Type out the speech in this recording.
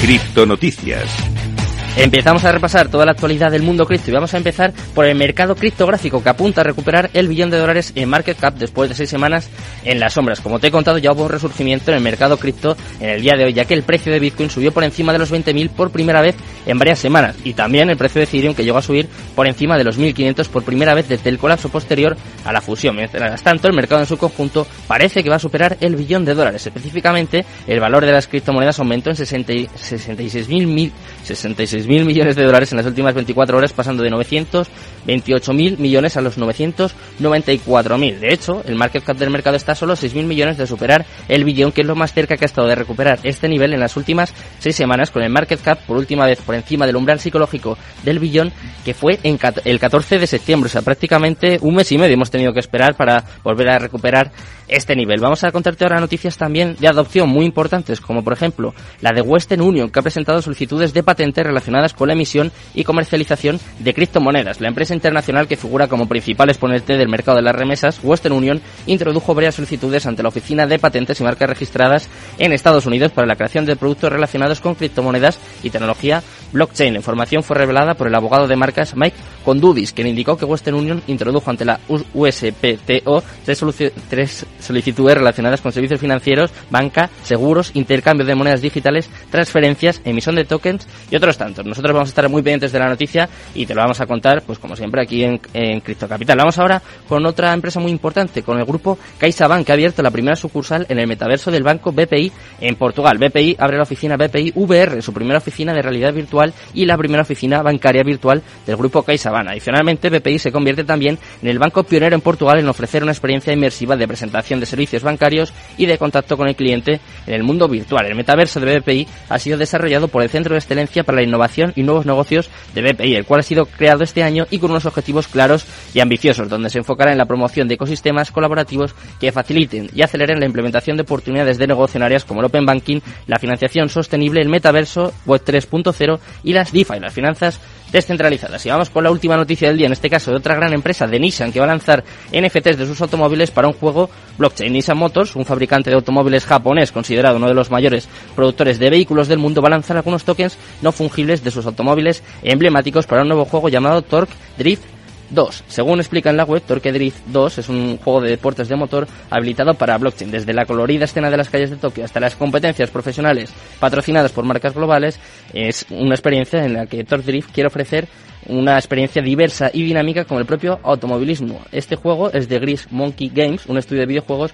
Criptonoticias. Empezamos a repasar toda la actualidad del mundo cripto y vamos a empezar por el mercado criptográfico que apunta a recuperar el billón de dólares en market cap después de seis semanas en las sombras. Como te he contado, ya hubo un resurgimiento en el mercado cripto en el día de hoy, ya que el precio de Bitcoin subió por encima de los 20.000 por primera vez en varias semanas y también el precio de Ethereum que llegó a subir por encima de los 1.500 por primera vez desde el colapso posterior a la fusión. Mientras tanto, el mercado en su conjunto parece que va a superar el billón de dólares. Específicamente, el valor de las criptomonedas aumentó en 66.000 66 mil millones de dólares en las últimas 24 horas, pasando de 928 mil millones a los 994 mil. De hecho, el market cap del mercado está solo 6 mil millones de superar el billón, que es lo más cerca que ha estado de recuperar este nivel en las últimas 6 semanas, con el market cap por última vez por encima del umbral psicológico del billón, que fue el 14 de septiembre. O sea, prácticamente un mes y medio hemos tenido que esperar para volver a recuperar este nivel. Vamos a contarte ahora noticias también de adopción muy importantes, como por ejemplo la de Western Union, que ha presentado solicitudes de patente relacionadas con la emisión y comercialización de criptomonedas. La empresa internacional que figura como principal exponente del mercado de las remesas, Western Union, introdujo varias solicitudes ante la Oficina de Patentes y Marcas Registradas en Estados Unidos para la creación de productos relacionados con criptomonedas y tecnología blockchain. La información fue revelada por el abogado de marcas Mike Condudis, quien indicó que Western Union introdujo ante la USPTO tres, solicitudes relacionadas con servicios financieros, banca, seguros, intercambio de monedas digitales, transferencias, emisión de tokens y otros tantos. Nosotros vamos a estar muy pendientes de la noticia y te lo vamos a contar, pues como siempre, aquí en, en Cripto Capital. Vamos ahora con otra empresa muy importante, con el grupo CaixaBank, que ha abierto la primera sucursal en el metaverso del banco BPI en Portugal. BPI abre la oficina BPI VR, su primera oficina de realidad virtual y la primera oficina bancaria virtual del grupo CaixaBank. Adicionalmente, BPI se convierte también en el banco pionero en Portugal en ofrecer una experiencia inmersiva de presentación de servicios bancarios y de contacto con el cliente en el mundo virtual. El metaverso de BPI ha sido desarrollado por el Centro de Excelencia para la Innovación y Nuevos Negocios de BPI, el cual ha sido creado este año y con unos objetivos claros y ambiciosos, donde se enfocará en la promoción de ecosistemas colaborativos que faciliten y aceleren la implementación de oportunidades de negocio en áreas como el Open Banking, la financiación sostenible, el metaverso, Web 3.0 y las DeFi, las finanzas descentralizadas. Y vamos con la última noticia del día, en este caso de otra gran empresa, de Nissan, que va a lanzar NFTs de sus automóviles para un juego blockchain. Nissan Motors, un fabricante de automóviles japonés considerado uno de los mayores productores de vehículos del mundo, va a lanzar algunos tokens no fungibles de sus automóviles emblemáticos para un nuevo juego llamado Torque Drift 2. Según explica en la web, Torque Drift 2 es un juego de deportes de motor habilitado para blockchain. Desde la colorida escena de las calles de Tokio hasta las competencias profesionales patrocinadas por marcas globales, es una experiencia en la que Torque Drift quiere ofrecer una experiencia diversa y dinámica como el propio automovilismo. Este juego es de Gris Monkey Games, un estudio de videojuegos